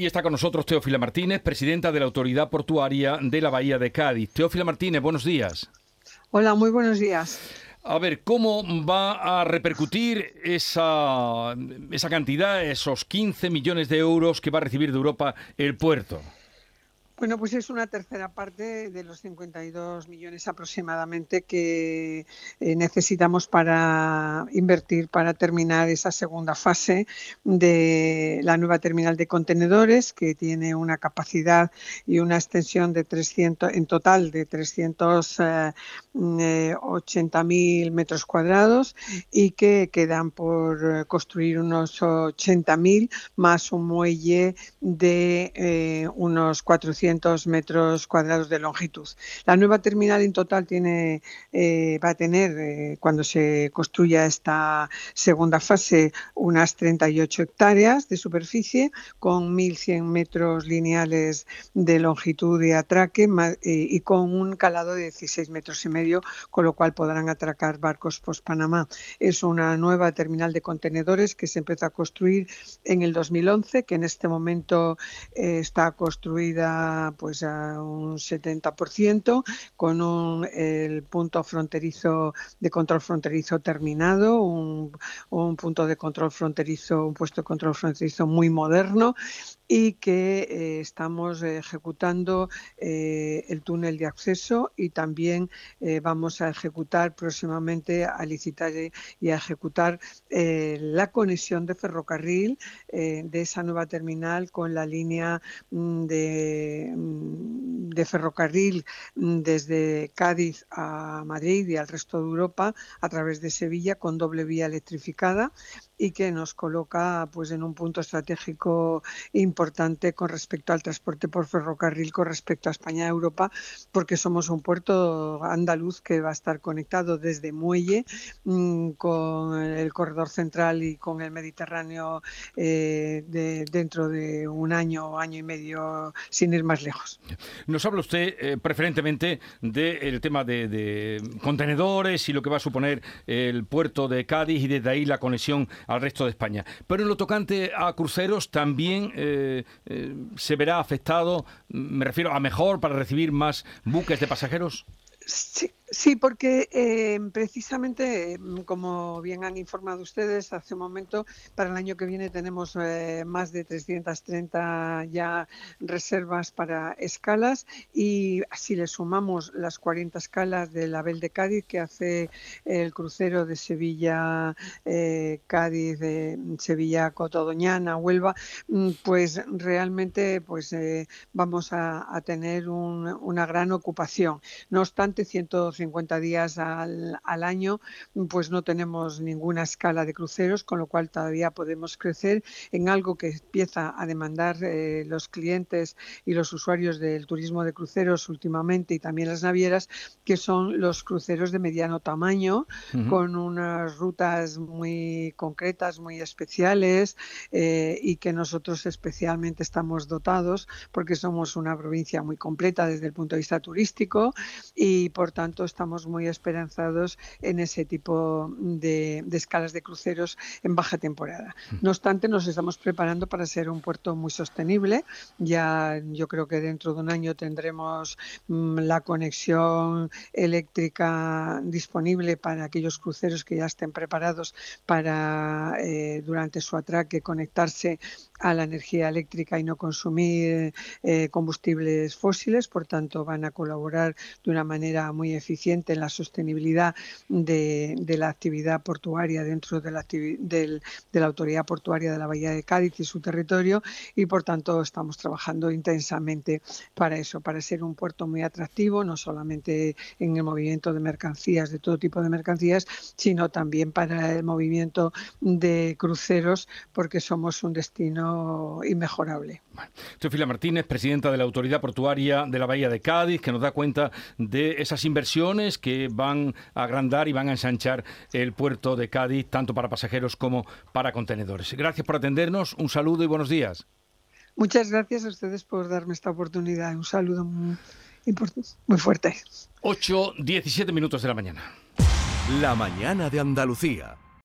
Y está con nosotros Teófila Martínez, presidenta de la Autoridad Portuaria de la Bahía de Cádiz. Teófila Martínez, buenos días. Hola, muy buenos días. A ver, ¿cómo va a repercutir esa, esa cantidad, esos 15 millones de euros que va a recibir de Europa el puerto? Bueno, pues es una tercera parte de los 52 millones aproximadamente que eh, necesitamos para invertir para terminar esa segunda fase de la nueva terminal de contenedores que tiene una capacidad y una extensión de 300 en total de 380.000 eh, metros cuadrados y que quedan por construir unos 80.000 más un muelle de eh, unos 400 metros cuadrados de longitud. La nueva terminal en total tiene, eh, va a tener, eh, cuando se construya esta segunda fase, unas 38 hectáreas de superficie con 1.100 metros lineales de longitud de atraque eh, y con un calado de 16 metros y medio, con lo cual podrán atracar barcos post-Panamá. Es una nueva terminal de contenedores que se empezó a construir en el 2011, que en este momento está construida pues a un 70%, con un, el punto fronterizo de control fronterizo terminado, un, un punto de control fronterizo, un puesto de control fronterizo muy moderno y que eh, estamos ejecutando eh, el túnel de acceso y también eh, vamos a ejecutar próximamente, a licitar y a ejecutar la conexión de ferrocarril de esa nueva terminal con la línea mm, de, de ferrocarril mm, desde Cádiz a Madrid y al resto de Europa a través de Sevilla con doble vía electrificada y que nos coloca pues en un punto estratégico importante con respecto al transporte por ferrocarril con respecto a España y Europa porque somos un puerto andaluz que va a estar conectado desde Muelle mm, con el corredor central y con el Mediterráneo eh, de, dentro de un año o año y medio sin ir más lejos. Nos habla usted eh, preferentemente del tema de, de contenedores y lo que va a suponer el puerto de Cádiz y desde ahí la conexión al resto de España. Pero en lo tocante a cruceros también eh, eh, se verá afectado, me refiero a mejor para recibir más buques de pasajeros. Sí, Sí, porque eh, precisamente, mm, como bien han informado ustedes hace un momento, para el año que viene tenemos eh, más de 330 ya reservas para escalas y si le sumamos las 40 escalas del Abel de Cádiz que hace el crucero de Sevilla, eh, Cádiz, de Sevilla, Cotodoñana, Huelva, mm, pues realmente pues vamos a, tener una gran ocupación. No obstante, 150 50 días al, al, año, pues no tenemos ninguna escala de cruceros, con lo cual todavía podemos crecer en algo que empieza a demandar eh, los clientes y los usuarios del turismo de cruceros últimamente y también las navieras, que son los cruceros de mediano tamaño, con unas rutas muy concretas, muy especiales eh, y que nosotros especialmente estamos dotados porque somos una provincia muy completa desde el punto de vista turístico y por tanto estamos muy esperanzados en ese tipo de, escalas de cruceros en baja temporada. Mm. No obstante, nos estamos preparando para ser un puerto muy sostenible. Ya yo creo que dentro de un año tendremos mm, la conexión eléctrica disponible para aquellos cruceros que ya estén preparados para eh, durante su atraque conectarse a la energía eléctrica y no consumir eh, combustibles fósiles, por tanto van a colaborar de una manera muy eficiente en la sostenibilidad de, la actividad portuaria dentro de la, de la Autoridad Portuaria de la Bahía de Cádiz y su territorio y por tanto estamos trabajando intensamente para eso, para ser un puerto muy atractivo, no solamente en el movimiento de mercancías, de todo tipo de mercancías, sino también para el movimiento de cruceros, porque somos un destino inmejorable. Bueno. Martínez, presidenta de la Autoridad Portuaria de la Bahía de Cádiz, que nos da cuenta de esas inversiones que van a agrandar y van a ensanchar el puerto de Cádiz, tanto para pasajeros como para contenedores. Gracias por atendernos, un saludo y buenos días. Muchas gracias a ustedes por darme esta oportunidad. Un saludo muy, muy fuerte. 8, 17 minutos de la mañana. La mañana de Andalucía.